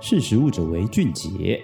识食物者为俊杰。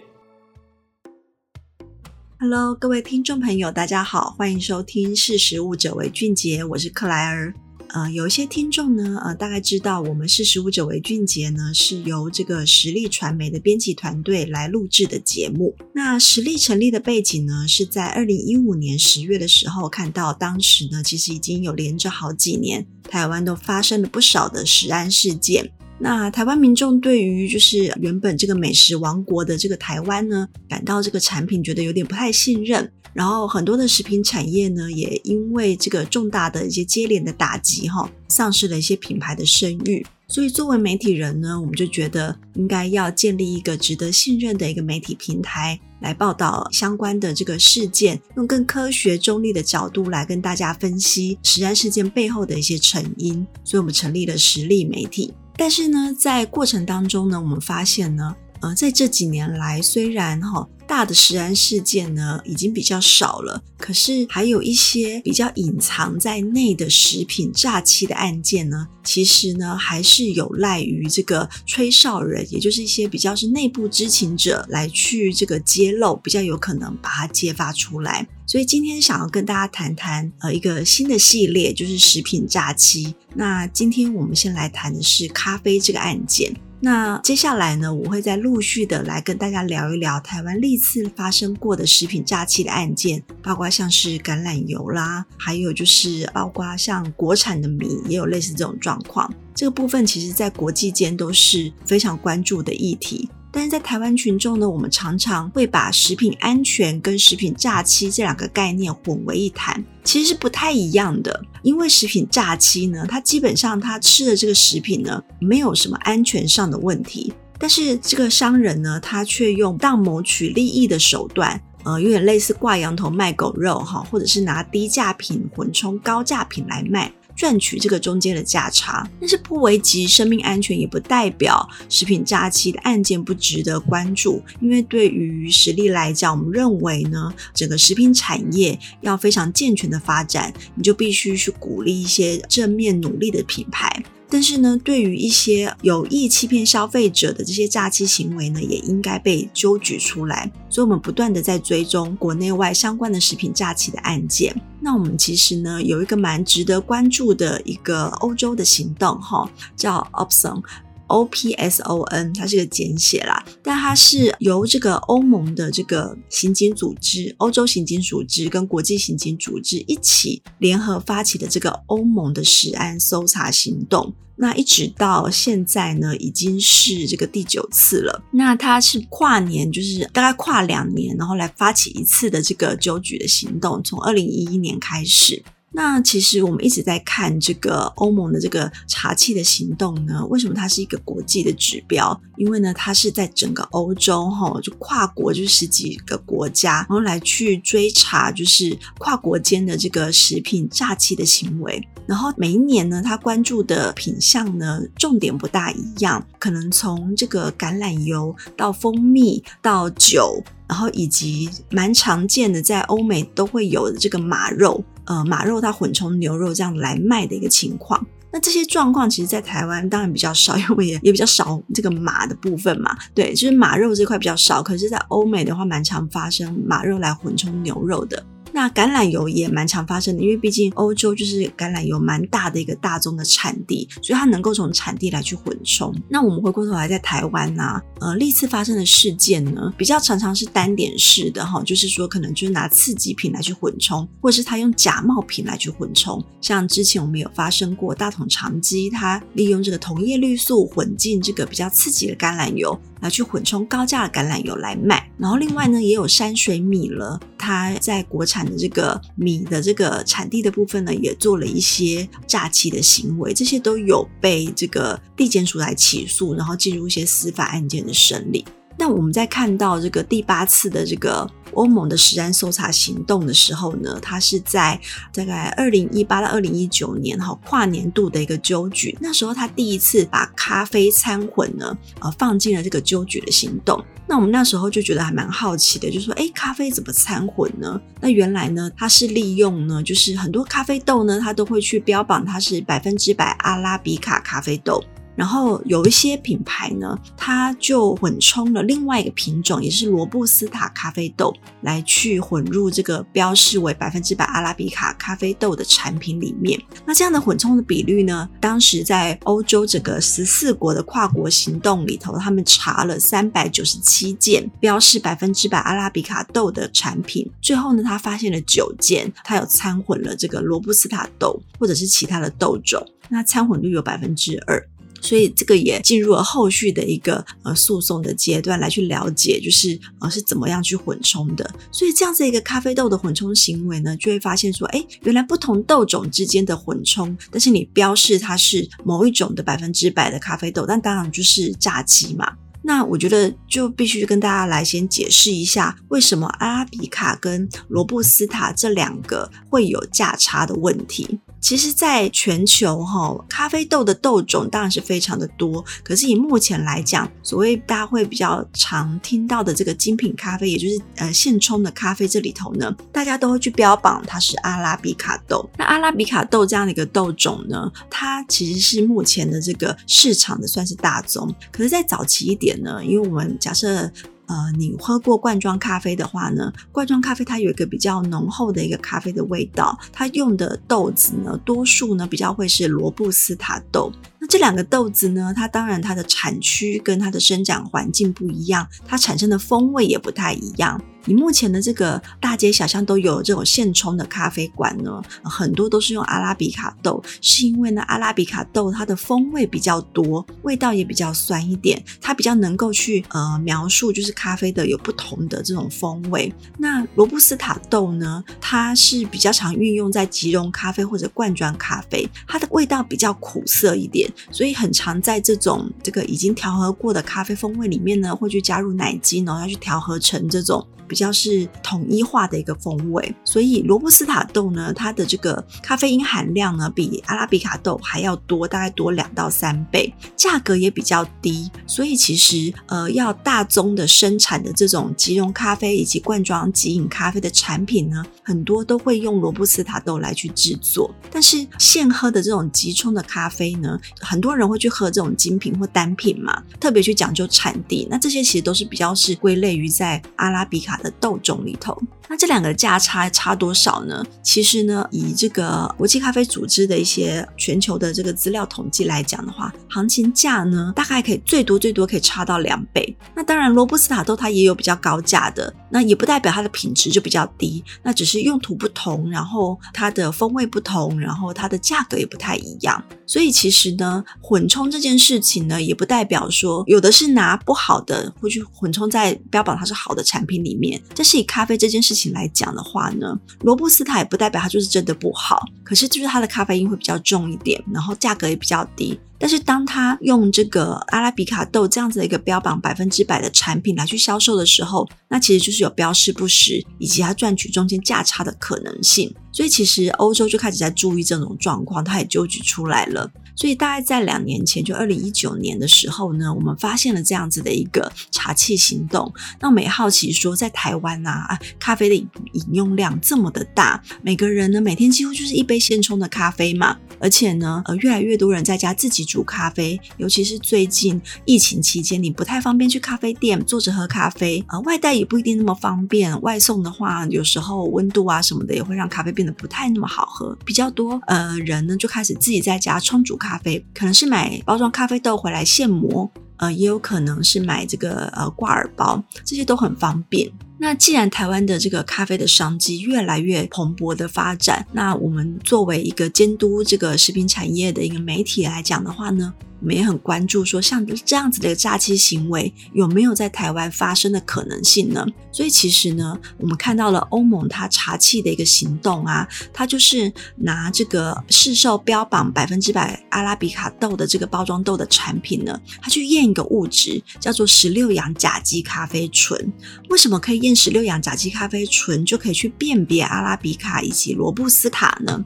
Hello，各位听众朋友，大家好，欢迎收听《识食物者为俊杰》，我是克莱尔。呃，有一些听众呢，呃，大概知道我们《识食物者为俊杰》呢，是由这个实力传媒的编辑团队来录制的节目。那实力成立的背景呢，是在二零一五年十月的时候，看到当时呢，其实已经有连着好几年，台湾都发生了不少的食安事件。那台湾民众对于就是原本这个美食王国的这个台湾呢，感到这个产品觉得有点不太信任，然后很多的食品产业呢，也因为这个重大的一些接连的打击哈，丧失了一些品牌的声誉。所以作为媒体人呢，我们就觉得应该要建立一个值得信任的一个媒体平台，来报道相关的这个事件，用更科学中立的角度来跟大家分析食安事件背后的一些成因。所以我们成立了实力媒体。但是呢，在过程当中呢，我们发现呢，呃，在这几年来，虽然哈大的食安事件呢已经比较少了，可是还有一些比较隐藏在内的食品诈欺的案件呢，其实呢还是有赖于这个吹哨人，也就是一些比较是内部知情者来去这个揭露，比较有可能把它揭发出来。所以今天想要跟大家谈谈呃一个新的系列，就是食品诈欺。那今天我们先来谈的是咖啡这个案件。那接下来呢，我会再陆续的来跟大家聊一聊台湾历次发生过的食品诈欺的案件，包括像是橄榄油啦，还有就是包括像国产的米也有类似这种状况。这个部分其实在国际间都是非常关注的议题。但是在台湾群众呢，我们常常会把食品安全跟食品诈欺这两个概念混为一谈，其实是不太一样的。因为食品诈欺呢，它基本上他吃的这个食品呢，没有什么安全上的问题，但是这个商人呢，他却用当谋取利益的手段，呃，有点类似挂羊头卖狗肉哈，或者是拿低价品混充高价品来卖。赚取这个中间的价差，但是不危及生命安全，也不代表食品诈欺的案件不值得关注。因为对于实力来讲，我们认为呢，整个食品产业要非常健全的发展，你就必须去鼓励一些正面努力的品牌。但是呢，对于一些有意欺骗消费者的这些诈欺行为呢，也应该被揪举出来。所以，我们不断的在追踪国内外相关的食品诈欺的案件。那我们其实呢，有一个蛮值得关注的一个欧洲的行动，哈，叫 Opson。O P S O N，它是个简写啦，但它是由这个欧盟的这个刑警组织、欧洲刑警组织跟国际刑警组织一起联合发起的这个欧盟的食安搜查行动。那一直到现在呢，已经是这个第九次了。那他是跨年，就是大概跨两年，然后来发起一次的这个酒局的行动，从二零一一年开始。那其实我们一直在看这个欧盟的这个查气的行动呢，为什么它是一个国际的指标？因为呢，它是在整个欧洲哈，就跨国就十几个国家，然后来去追查，就是跨国间的这个食品诈欺的行为。然后每一年呢，它关注的品项呢，重点不大一样，可能从这个橄榄油到蜂蜜到酒，然后以及蛮常见的在欧美都会有的这个马肉。呃，马肉它混充牛肉这样来卖的一个情况，那这些状况其实，在台湾当然比较少，因为也 也比较少这个马的部分嘛。对，就是马肉这块比较少，可是，在欧美的话，蛮常发生马肉来混充牛肉的。那橄榄油也蛮常发生的，因为毕竟欧洲就是橄榄油蛮大的一个大宗的产地，所以它能够从产地来去混充。那我们回过头来在台湾呐、啊，呃，历次发生的事件呢，比较常常是单点式的哈，就是说可能就是拿刺激品来去混充，或者是他用假冒品来去混充。像之前我们有发生过大桶长基，他利用这个同叶绿素混进这个比较刺激的橄榄油。拿去混充高价的橄榄油来卖，然后另外呢，也有山水米了，它在国产的这个米的这个产地的部分呢，也做了一些诈欺的行为，这些都有被这个地检署来起诉，然后进入一些司法案件的审理。那我们在看到这个第八次的这个欧盟的食安搜查行动的时候呢，它是在大概二零一八到二零一九年哈跨年度的一个纠举。那时候他第一次把咖啡掺混呢，呃，放进了这个纠举的行动。那我们那时候就觉得还蛮好奇的，就说，诶，咖啡怎么掺混呢？那原来呢，它是利用呢，就是很多咖啡豆呢，它都会去标榜它是百分之百阿拉比卡咖啡豆。然后有一些品牌呢，它就混充了另外一个品种，也是罗布斯塔咖啡豆，来去混入这个标示为百分之百阿拉比卡咖啡豆的产品里面。那这样的混充的比率呢，当时在欧洲整个十四国的跨国行动里头，他们查了三百九十七件标示百分之百阿拉比卡豆的产品，最后呢，他发现了九件，它有掺混了这个罗布斯塔豆或者是其他的豆种，那掺混率有百分之二。所以这个也进入了后续的一个呃诉讼的阶段，来去了解就是呃是怎么样去混充的。所以这样子一个咖啡豆的混充行为呢，就会发现说，哎，原来不同豆种之间的混充，但是你标示它是某一种的百分之百的咖啡豆，但当然就是诈欺嘛。那我觉得就必须跟大家来先解释一下，为什么阿拉比卡跟罗布斯塔这两个会有价差的问题。其实，在全球哈，咖啡豆的豆种当然是非常的多。可是以目前来讲，所谓大家会比较常听到的这个精品咖啡，也就是呃现冲的咖啡这里头呢，大家都会去标榜它是阿拉比卡豆。那阿拉比卡豆这样的一个豆种呢，它其实是目前的这个市场的算是大宗。可是在早期一点呢，因为我们假设。呃，你喝过罐装咖啡的话呢，罐装咖啡它有一个比较浓厚的一个咖啡的味道，它用的豆子呢，多数呢比较会是罗布斯塔豆。那这两个豆子呢，它当然它的产区跟它的生长环境不一样，它产生的风味也不太一样。你目前的这个大街小巷都有这种现冲的咖啡馆呢，很多都是用阿拉比卡豆，是因为呢阿拉比卡豆它的风味比较多，味道也比较酸一点，它比较能够去呃描述就是咖啡的有不同的这种风味。那罗布斯塔豆呢，它是比较常运用在即溶咖啡或者罐装咖啡，它的味道比较苦涩一点，所以很常在这种这个已经调和过的咖啡风味里面呢，会去加入奶精，然后要去调和成这种。比较是统一化的一个风味，所以罗布斯塔豆呢，它的这个咖啡因含量呢，比阿拉比卡豆还要多，大概多两到三倍，价格也比较低。所以其实呃，要大宗的生产的这种即溶咖啡以及罐装即饮咖啡的产品呢，很多都会用罗布斯塔豆来去制作。但是现喝的这种即冲的咖啡呢，很多人会去喝这种精品或单品嘛，特别去讲究产地。那这些其实都是比较是归类于在阿拉比卡的豆种里头，那这两个价差差多少呢？其实呢，以这个国际咖啡组织的一些全球的这个资料统计来讲的话，行情价呢，大概可以最多最多可以差到两倍。那当然，罗布斯塔豆它也有比较高价的，那也不代表它的品质就比较低，那只是用途不同，然后它的风味不同，然后它的价格也不太一样。所以其实呢，混冲这件事情呢，也不代表说有的是拿不好的会去混冲在标榜它是好的产品里面。但是以咖啡这件事情来讲的话呢，罗布斯塔也不代表它就是真的不好，可是就是它的咖啡因会比较重一点，然后价格也比较低。但是当他用这个阿拉比卡豆这样子的一个标榜百分之百的产品来去销售的时候，那其实就是有标示不实，以及它赚取中间价差的可能性。所以其实欧洲就开始在注意这种状况，它也纠举出来了。所以大概在两年前，就二零一九年的时候呢，我们发现了这样子的一个查缉行动。那我们也好奇说，在台湾啊，咖啡的饮用量这么的大，每个人呢每天几乎就是一杯现冲的咖啡嘛，而且呢，呃，越来越多人在家自己煮咖啡，尤其是最近疫情期间，你不太方便去咖啡店坐着喝咖啡，呃，外带也不一定那么方便，外送的话，有时候温度啊什么的也会让咖啡变得不太那么好喝。比较多呃人呢就开始自己在家冲煮。咖啡可能是买包装咖啡豆回来现磨，呃，也有可能是买这个呃挂耳包，这些都很方便。那既然台湾的这个咖啡的商机越来越蓬勃的发展，那我们作为一个监督这个食品产业的一个媒体来讲的话呢，我们也很关注说，像这样子的一个诈欺行为有没有在台湾发生的可能性呢？所以其实呢，我们看到了欧盟它查气的一个行动啊，它就是拿这个市售标榜百分之百阿拉比卡豆的这个包装豆的产品呢，它去验一个物质叫做十六氧甲基咖啡醇。为什么可以验十六氧甲基咖啡醇就可以去辨别阿拉比卡以及罗布斯塔呢？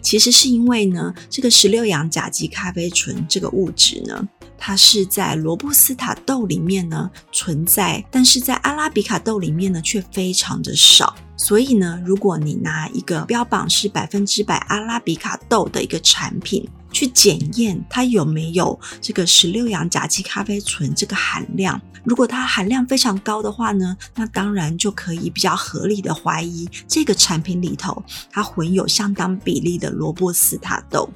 其实是因为呢，这个十六氧甲基咖啡醇这个物质。质呢，它是在罗布斯塔豆里面呢存在，但是在阿拉比卡豆里面呢却非常的少。所以呢，如果你拿一个标榜是百分之百阿拉比卡豆的一个产品去检验它有没有这个十六洋甲基咖啡醇这个含量，如果它含量非常高的话呢，那当然就可以比较合理的怀疑这个产品里头它混有相当比例的罗布斯塔豆。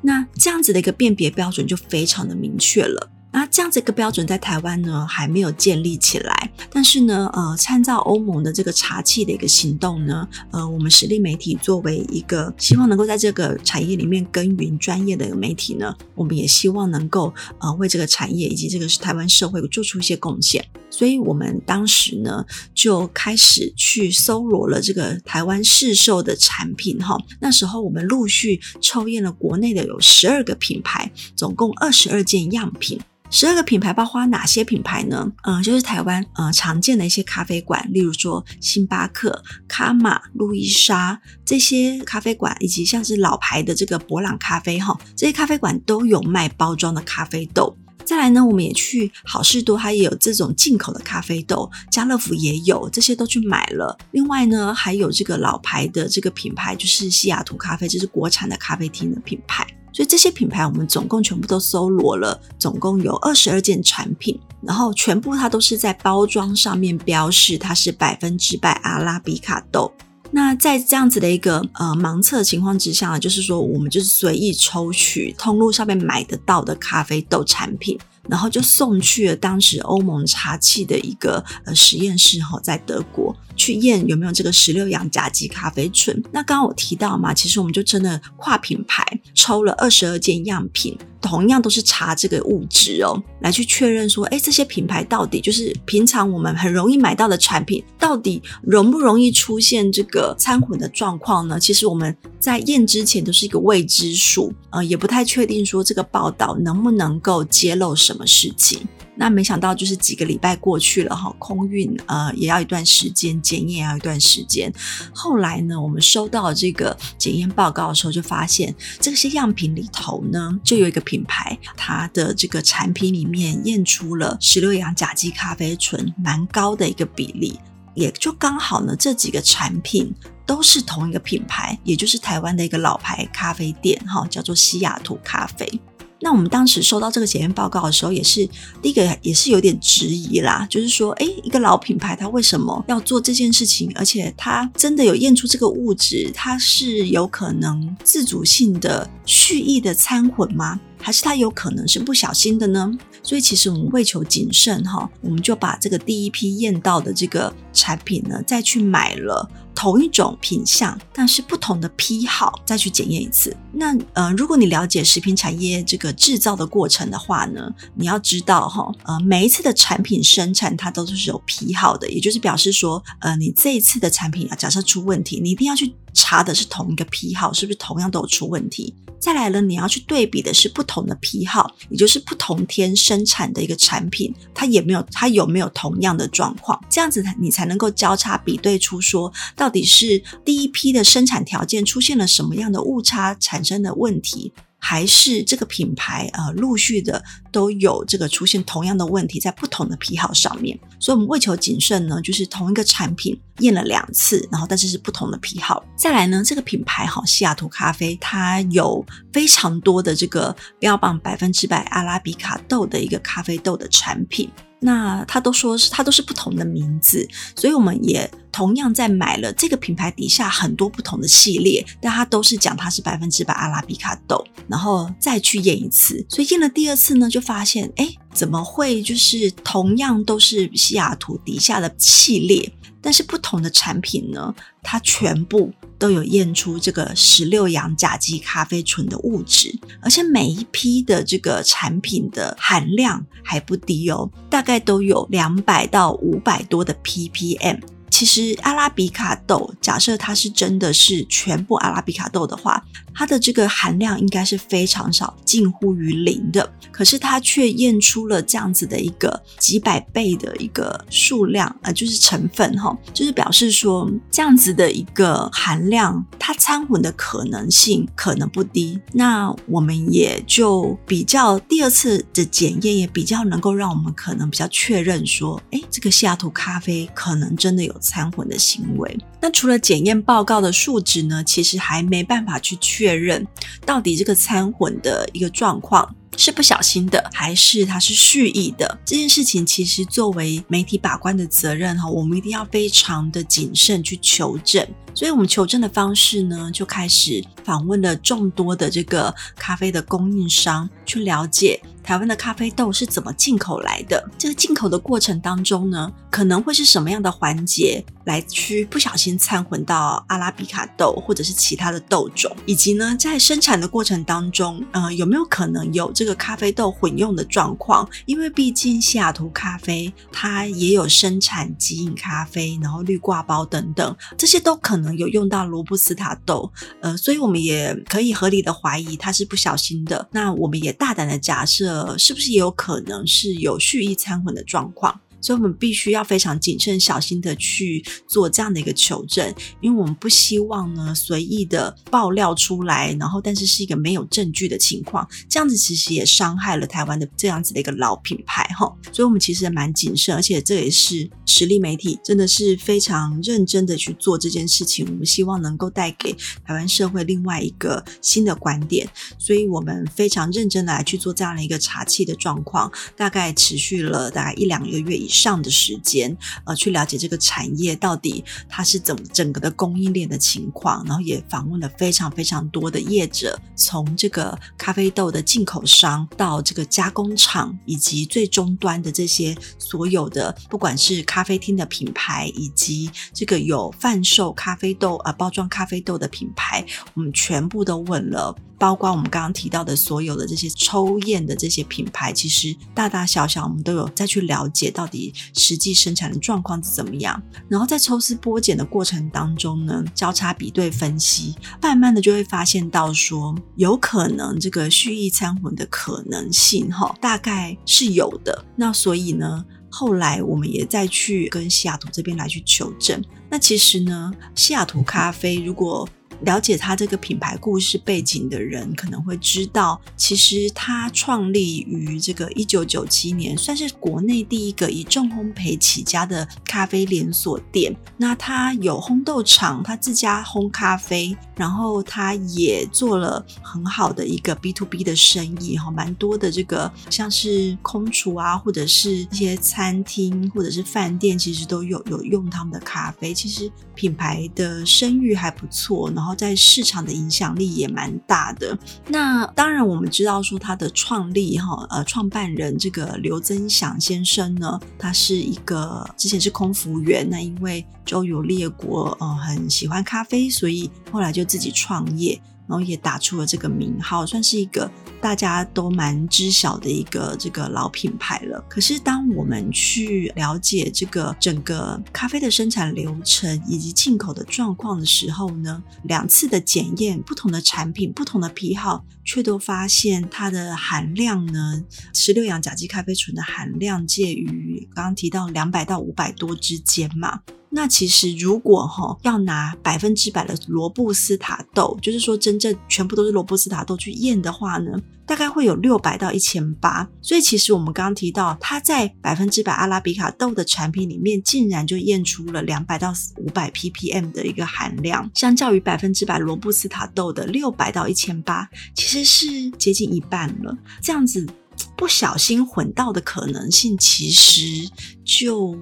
那这样子的一个辨别标准就非常的明确了。那这样子一个标准在台湾呢还没有建立起来，但是呢，呃，参照欧盟的这个查缉的一个行动呢，呃，我们实力媒体作为一个希望能够在这个产业里面耕耘专业的一个媒体呢，我们也希望能够呃为这个产业以及这个台湾社会做出一些贡献，所以我们当时呢就开始去搜罗了这个台湾市售的产品哈，那时候我们陆续抽验了国内的有十二个品牌，总共二十二件样品。十二个品牌包括哪些品牌呢？嗯、呃，就是台湾呃常见的一些咖啡馆，例如说星巴克、卡玛、路易莎这些咖啡馆，以及像是老牌的这个伯朗咖啡哈，这些咖啡馆都有卖包装的咖啡豆。再来呢，我们也去好事多，它也有这种进口的咖啡豆，家乐福也有，这些都去买了。另外呢，还有这个老牌的这个品牌，就是西雅图咖啡，这是国产的咖啡厅的品牌。所以这些品牌我们总共全部都搜罗了，总共有二十二件产品，然后全部它都是在包装上面标示它是百分之百阿拉比卡豆。那在这样子的一个呃盲测情况之下呢，就是说我们就是随意抽取通路上面买得到的咖啡豆产品。然后就送去了当时欧盟茶器的一个呃实验室哈，在德国去验有没有这个十六洋甲基咖啡醇。那刚刚我提到嘛，其实我们就真的跨品牌抽了二十二件样品。同样都是查这个物质哦，来去确认说，哎，这些品牌到底就是平常我们很容易买到的产品，到底容不容易出现这个掺混的状况呢？其实我们在验之前都是一个未知数，呃，也不太确定说这个报道能不能够揭露什么事情。那没想到，就是几个礼拜过去了哈，空运呃也要一段时间，检验也要一段时间。后来呢，我们收到这个检验报告的时候，就发现这些样品里头呢，就有一个品牌，它的这个产品里面验出了十六洋甲基咖啡醇蛮高的一个比例，也就刚好呢，这几个产品都是同一个品牌，也就是台湾的一个老牌咖啡店哈，叫做西雅图咖啡。那我们当时收到这个检验报告的时候，也是第一个也是有点质疑啦，就是说，诶，一个老品牌它为什么要做这件事情？而且它真的有验出这个物质，它是有可能自主性的蓄意的掺混吗？还是它有可能是不小心的呢？所以其实我们为求谨慎哈，我们就把这个第一批验到的这个产品呢，再去买了同一种品相，但是不同的批号，再去检验一次。那呃，如果你了解食品产业这个制造的过程的话呢，你要知道哈，呃，每一次的产品生产它都是有批号的，也就是表示说，呃，你这一次的产品啊，假设出问题，你一定要去查的是同一个批号，是不是同样都有出问题？再来了，你要去对比的是不同的批号，也就是不同天生产的一个产品，它也没有它有没有同样的状况，这样子你才才能够交叉比对出说，到底是第一批的生产条件出现了什么样的误差产生的问题。还是这个品牌呃，陆续的都有这个出现同样的问题，在不同的批号上面，所以我们为求谨慎呢，就是同一个产品验了两次，然后但是是不同的批号。再来呢，这个品牌哈，西雅图咖啡，它有非常多的这个标榜百分之百阿拉比卡豆的一个咖啡豆的产品。那他都说是，他都是不同的名字，所以我们也同样在买了这个品牌底下很多不同的系列，但它都是讲它是百分之百阿拉比卡豆，然后再去验一次，所以验了第二次呢，就发现，哎，怎么会就是同样都是西雅图底下的系列？但是不同的产品呢，它全部都有验出这个十六洋甲基咖啡醇的物质，而且每一批的这个产品的含量还不低哦，大概都有两百到五百多的 ppm。其实阿拉比卡豆，假设它是真的是全部阿拉比卡豆的话，它的这个含量应该是非常少，近乎于零的。可是它却验出了这样子的一个几百倍的一个数量，呃，就是成分哈，就是表示说这样子的一个含量，它掺混的可能性可能不低。那我们也就比较第二次的检验，也比较能够让我们可能比较确认说，诶，这个西雅图咖啡可能真的有掺混的行为。那除了检验报告的数值呢，其实还没办法去确认到底这个掺混的一个状况。是不小心的，还是他是蓄意的？这件事情其实作为媒体把关的责任哈，我们一定要非常的谨慎去求证。所以我们求证的方式呢，就开始访问了众多的这个咖啡的供应商，去了解台湾的咖啡豆是怎么进口来的。这个进口的过程当中呢，可能会是什么样的环节来去不小心掺混到阿拉比卡豆或者是其他的豆种，以及呢，在生产的过程当中，呃，有没有可能有这这个咖啡豆混用的状况？因为毕竟西雅图咖啡它也有生产即饮咖啡，然后绿挂包等等，这些都可能。有用到罗布斯塔豆，呃，所以我们也可以合理的怀疑它是不小心的。那我们也大胆的假设，是不是也有可能是有蓄意掺混的状况？所以，我们必须要非常谨慎小心的去做这样的一个求证，因为我们不希望呢随意的爆料出来，然后但是是一个没有证据的情况，这样子其实也伤害了台湾的这样子的一个老品牌哈。所以，我们其实蛮谨慎，而且这也是实力媒体真的是非常认真的去做这件事情。我们希望能够带给台湾社会另外一个新的观点，所以我们非常认真的来去做这样的一个查气的状况，大概持续了大概一两个月以上的时间，呃，去了解这个产业到底它是怎么整个的供应链的情况，然后也访问了非常非常多的业者，从这个咖啡豆的进口商到这个加工厂，以及最终端的这些所有的，不管是咖啡厅的品牌，以及这个有贩售咖啡豆啊、呃、包装咖啡豆的品牌，我们全部都问了。包括我们刚刚提到的所有的这些抽验的这些品牌，其实大大小小我们都有再去了解到底实际生产的状况是怎么样。然后在抽丝剥茧的过程当中呢，交叉比对分析，慢慢的就会发现到说，有可能这个蓄意掺混的可能性哈，大概是有的。那所以呢，后来我们也再去跟西雅图这边来去求证。那其实呢，西雅图咖啡如果了解他这个品牌故事背景的人可能会知道，其实他创立于这个一九九七年，算是国内第一个以重烘焙起家的咖啡连锁店。那他有烘豆厂，他自家烘咖啡，然后他也做了很好的一个 B to B 的生意，哈，蛮多的这个像是空厨啊，或者是一些餐厅或者是饭店，其实都有有用他们的咖啡。其实品牌的声誉还不错，然后。在市场的影响力也蛮大的。那当然，我们知道说他的创立哈，呃，创办人这个刘增祥先生呢，他是一个之前是空服员，那因为周游列国，呃，很喜欢咖啡，所以后来就自己创业。然后也打出了这个名号，算是一个大家都蛮知晓的一个这个老品牌了。可是当我们去了解这个整个咖啡的生产流程以及进口的状况的时候呢，两次的检验，不同的产品、不同的批号，却都发现它的含量呢，十六氧甲基咖啡醇的含量介于刚刚提到两百到五百多之间嘛。那其实，如果哈要拿百分之百的罗布斯塔豆，就是说真正全部都是罗布斯塔豆去验的话呢，大概会有六百到一千八。所以其实我们刚刚提到，它在百分之百阿拉比卡豆的产品里面，竟然就验出了两百到五百 ppm 的一个含量，相较于百分之百罗布斯塔豆的六百到一千八，其实是接近一半了。这样子。不小心混到的可能性，其实就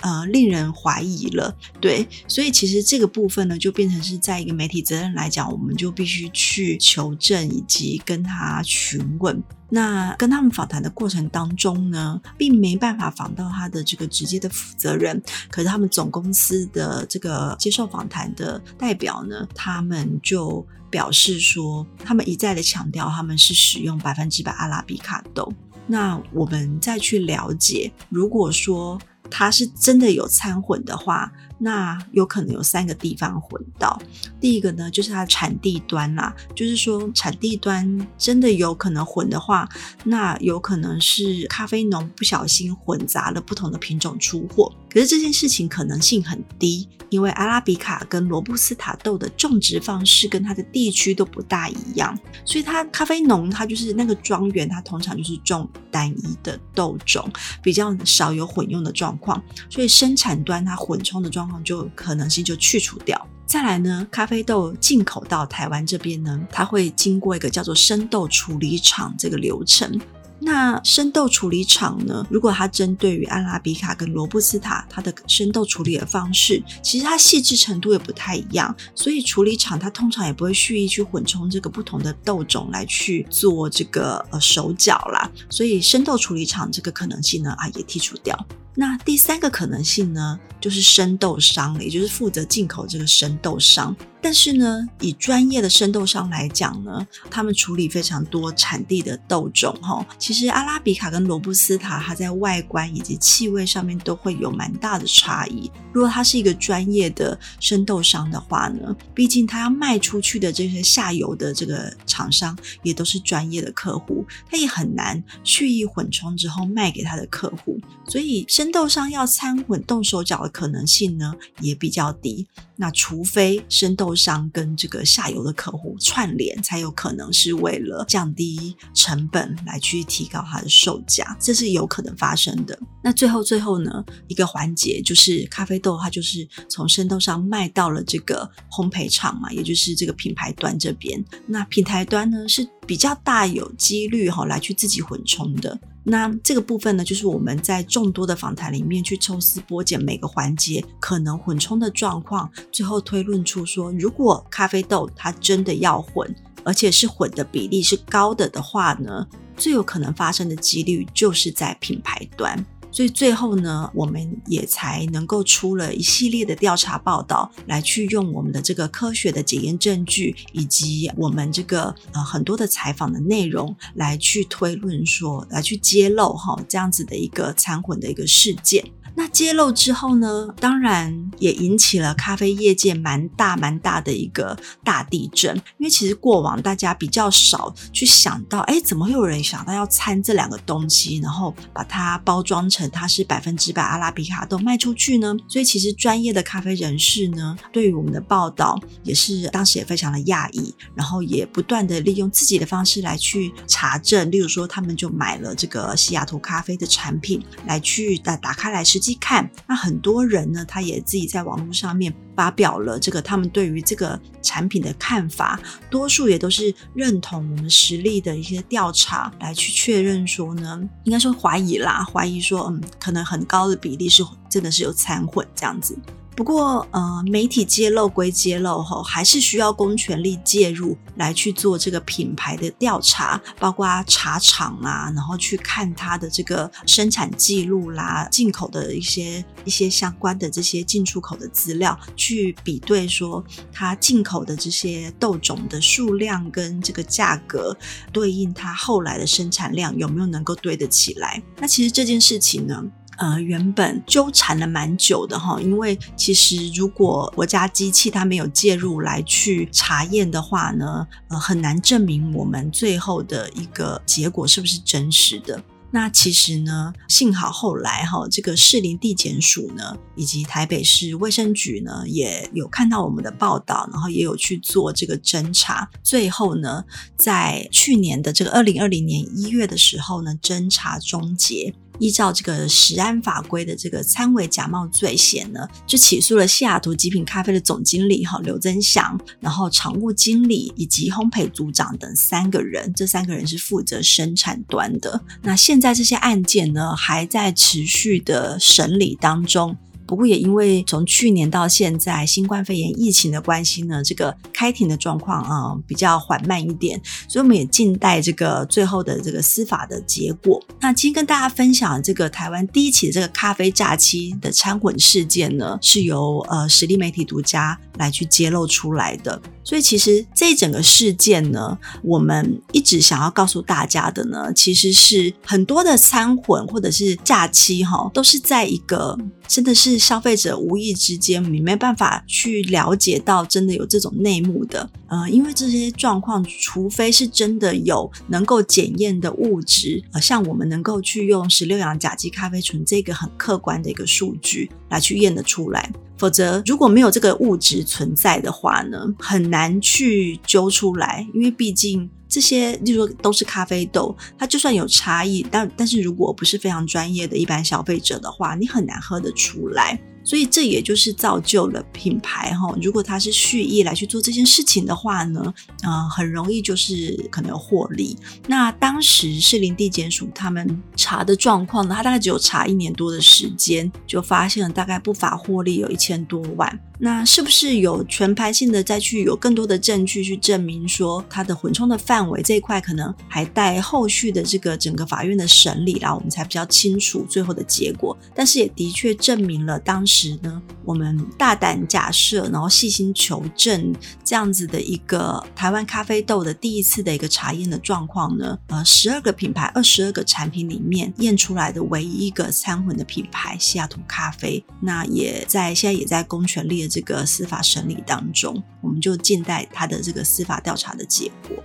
呃令人怀疑了。对，所以其实这个部分呢，就变成是在一个媒体责任来讲，我们就必须去求证以及跟他询问。那跟他们访谈的过程当中呢，并没办法访到他的这个直接的负责人，可是他们总公司的这个接受访谈的代表呢，他们就表示说，他们一再的强调他们是使用百分之百阿拉比卡豆。那我们再去了解，如果说他是真的有掺混的话，那有可能有三个地方混到。第一个呢，就是它产地端啦，就是说产地端真的有可能混的话，那有可能是咖啡农不小心混杂了不同的品种出货。可是这件事情可能性很低，因为阿拉比卡跟罗布斯塔豆的种植方式跟它的地区都不大一样，所以它咖啡农它就是那个庄园，它通常就是种单一的豆种，比较少有混用的状况，所以生产端它混充的状况就可能性就去除掉。再来呢，咖啡豆进口到台湾这边呢，它会经过一个叫做生豆处理厂这个流程。那生豆处理厂呢？如果它针对于阿拉比卡跟罗布斯塔，它的生豆处理的方式，其实它细致程度也不太一样，所以处理厂它通常也不会蓄意去混充这个不同的豆种来去做这个呃手脚啦。所以生豆处理厂这个可能性呢啊也剔除掉。那第三个可能性呢，就是生豆商，也就是负责进口这个生豆商。但是呢，以专业的生豆商来讲呢，他们处理非常多产地的豆种哈。其实阿拉比卡跟罗布斯塔，它在外观以及气味上面都会有蛮大的差异。如果他是一个专业的生豆商的话呢，毕竟他要卖出去的这些下游的这个厂商也都是专业的客户，他也很难蓄意混充之后卖给他的客户。所以生豆商要掺混动手脚的可能性呢，也比较低。那除非生豆商跟这个下游的客户串联，才有可能是为了降低成本来去提高它的售价，这是有可能发生的。那最后最后呢，一个环节就是咖啡豆，它就是从生豆上卖到了这个烘焙厂嘛，也就是这个品牌端这边。那品牌端呢是比较大有几率哈来去自己混充的。那这个部分呢，就是我们在众多的访谈里面去抽丝剥茧每个环节可能混充的状况，最后推论出说，如果咖啡豆它真的要混，而且是混的比例是高的的话呢，最有可能发生的几率就是在品牌端。所以最后呢，我们也才能够出了一系列的调查报道，来去用我们的这个科学的检验证据，以及我们这个呃很多的采访的内容，来去推论说，来去揭露哈这样子的一个掺混的一个事件。那揭露之后呢，当然也引起了咖啡业界蛮大蛮大的一个大地震。因为其实过往大家比较少去想到，哎，怎么会有人想到要掺这两个东西，然后把它包装成它是百分之百阿拉比卡豆卖出去呢？所以其实专业的咖啡人士呢，对于我们的报道也是当时也非常的讶异，然后也不断的利用自己的方式来去查证，例如说他们就买了这个西雅图咖啡的产品来去打打开来吃。看，那很多人呢，他也自己在网络上面发表了这个他们对于这个产品的看法，多数也都是认同我们实力的一些调查来去确认说呢，应该说怀疑啦，怀疑说嗯，可能很高的比例是真的是有掺混这样子。不过，呃，媒体揭露归揭露后，还是需要公权力介入来去做这个品牌的调查，包括查厂啊，然后去看它的这个生产记录啦、进口的一些一些相关的这些进出口的资料，去比对说它进口的这些豆种的数量跟这个价格对应它后来的生产量有没有能够对得起来。那其实这件事情呢，呃，原本纠缠了蛮久的哈，因为其实如果国家机器它没有介入来去查验的话呢，呃，很难证明我们最后的一个结果是不是真实的。那其实呢，幸好后来哈，这个士林地检署呢，以及台北市卫生局呢，也有看到我们的报道，然后也有去做这个侦查。最后呢，在去年的这个二零二零年一月的时候呢，侦查终结。依照这个食安法规的这个掺伪假冒罪嫌呢，就起诉了西雅图极品咖啡的总经理哈刘增祥，然后常务经理以及烘焙组长等三个人，这三个人是负责生产端的。那现在这些案件呢，还在持续的审理当中。不过也因为从去年到现在新冠肺炎疫情的关系呢，这个开庭的状况啊、比较缓慢一点，所以我们也静待这个最后的这个司法的结果。那今天跟大家分享这个台湾第一起的这个咖啡诈欺的掺混事件呢，是由呃实力媒体独家来去揭露出来的。所以其实这整个事件呢，我们一直想要告诉大家的呢，其实是很多的餐混或者是假期哈，都是在一个真的是消费者无意之间，你没办法去了解到真的有这种内幕的。呃，因为这些状况，除非是真的有能够检验的物质，呃，像我们能够去用十六氧甲基咖啡醇这个很客观的一个数据来去验得出来。否则，如果没有这个物质存在的话呢，很难去揪出来。因为毕竟这些，例如都是咖啡豆，它就算有差异，但但是如果不是非常专业的一般消费者的话，你很难喝得出来。所以这也就是造就了品牌哈，如果他是蓄意来去做这件事情的话呢，呃，很容易就是可能获利。那当时士林地检署他们查的状况呢，他大概只有查一年多的时间，就发现了大概不法获利有一千多万。那是不是有全盘性的再去有更多的证据去证明说它的混充的范围这一块可能还待后续的这个整个法院的审理，然后我们才比较清楚最后的结果。但是也的确证明了当时呢，我们大胆假设，然后细心求证这样子的一个台湾咖啡豆的第一次的一个查验的状况呢，呃，十二个品牌二十二个产品里面验出来的唯一一个餐混的品牌西雅图咖啡，那也在现在也在公权力的。这个司法审理当中，我们就静待他的这个司法调查的结果。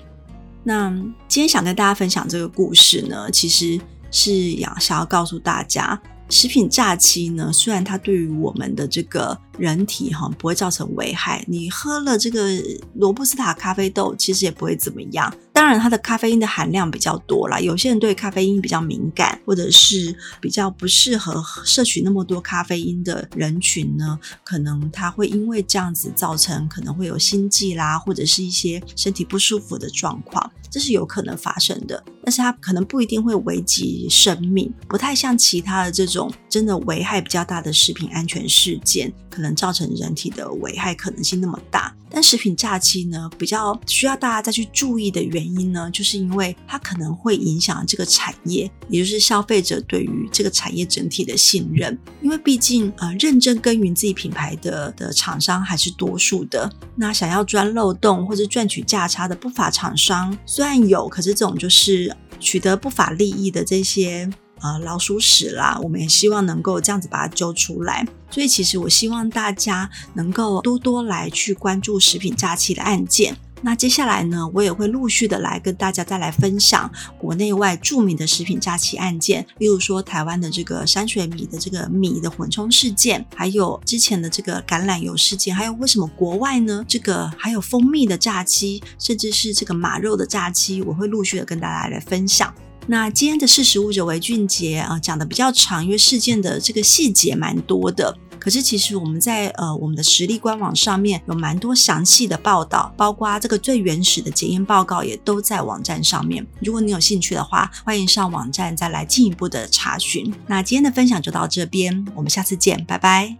那今天想跟大家分享这个故事呢，其实是想想要告诉大家，食品诈欺呢，虽然它对于我们的这个人体哈不会造成危害，你喝了这个罗布斯塔咖啡豆，其实也不会怎么样。当然，它的咖啡因的含量比较多啦。有些人对咖啡因比较敏感，或者是比较不适合摄取那么多咖啡因的人群呢，可能他会因为这样子造成可能会有心悸啦，或者是一些身体不舒服的状况，这是有可能发生的。但是它可能不一定会危及生命，不太像其他的这种真的危害比较大的食品安全事件，可能造成人体的危害可能性那么大。但食品诈欺呢，比较需要大家再去注意的原因呢，就是因为它可能会影响这个产业，也就是消费者对于这个产业整体的信任。因为毕竟呃，认真耕耘自己品牌的的厂商还是多数的。那想要钻漏洞或者赚取价差的不法厂商虽然有，可是这种就是取得不法利益的这些。呃，老鼠屎啦，我们也希望能够这样子把它揪出来。所以，其实我希望大家能够多多来去关注食品诈欺的案件。那接下来呢，我也会陆续的来跟大家再来分享国内外著名的食品诈欺案件，例如说台湾的这个山水米的这个米的混充事件，还有之前的这个橄榄油事件，还有为什么国外呢？这个还有蜂蜜的诈欺，甚至是这个马肉的诈欺，我会陆续的跟大家来分享。那今天的识食物者为俊杰啊，讲的比较长，因为事件的这个细节蛮多的。可是其实我们在呃我们的实力官网上面有蛮多详细的报道，包括这个最原始的检验报告也都在网站上面。如果你有兴趣的话，欢迎上网站再来进一步的查询。那今天的分享就到这边，我们下次见，拜拜。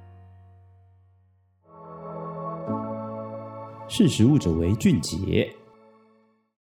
识食物者为俊杰。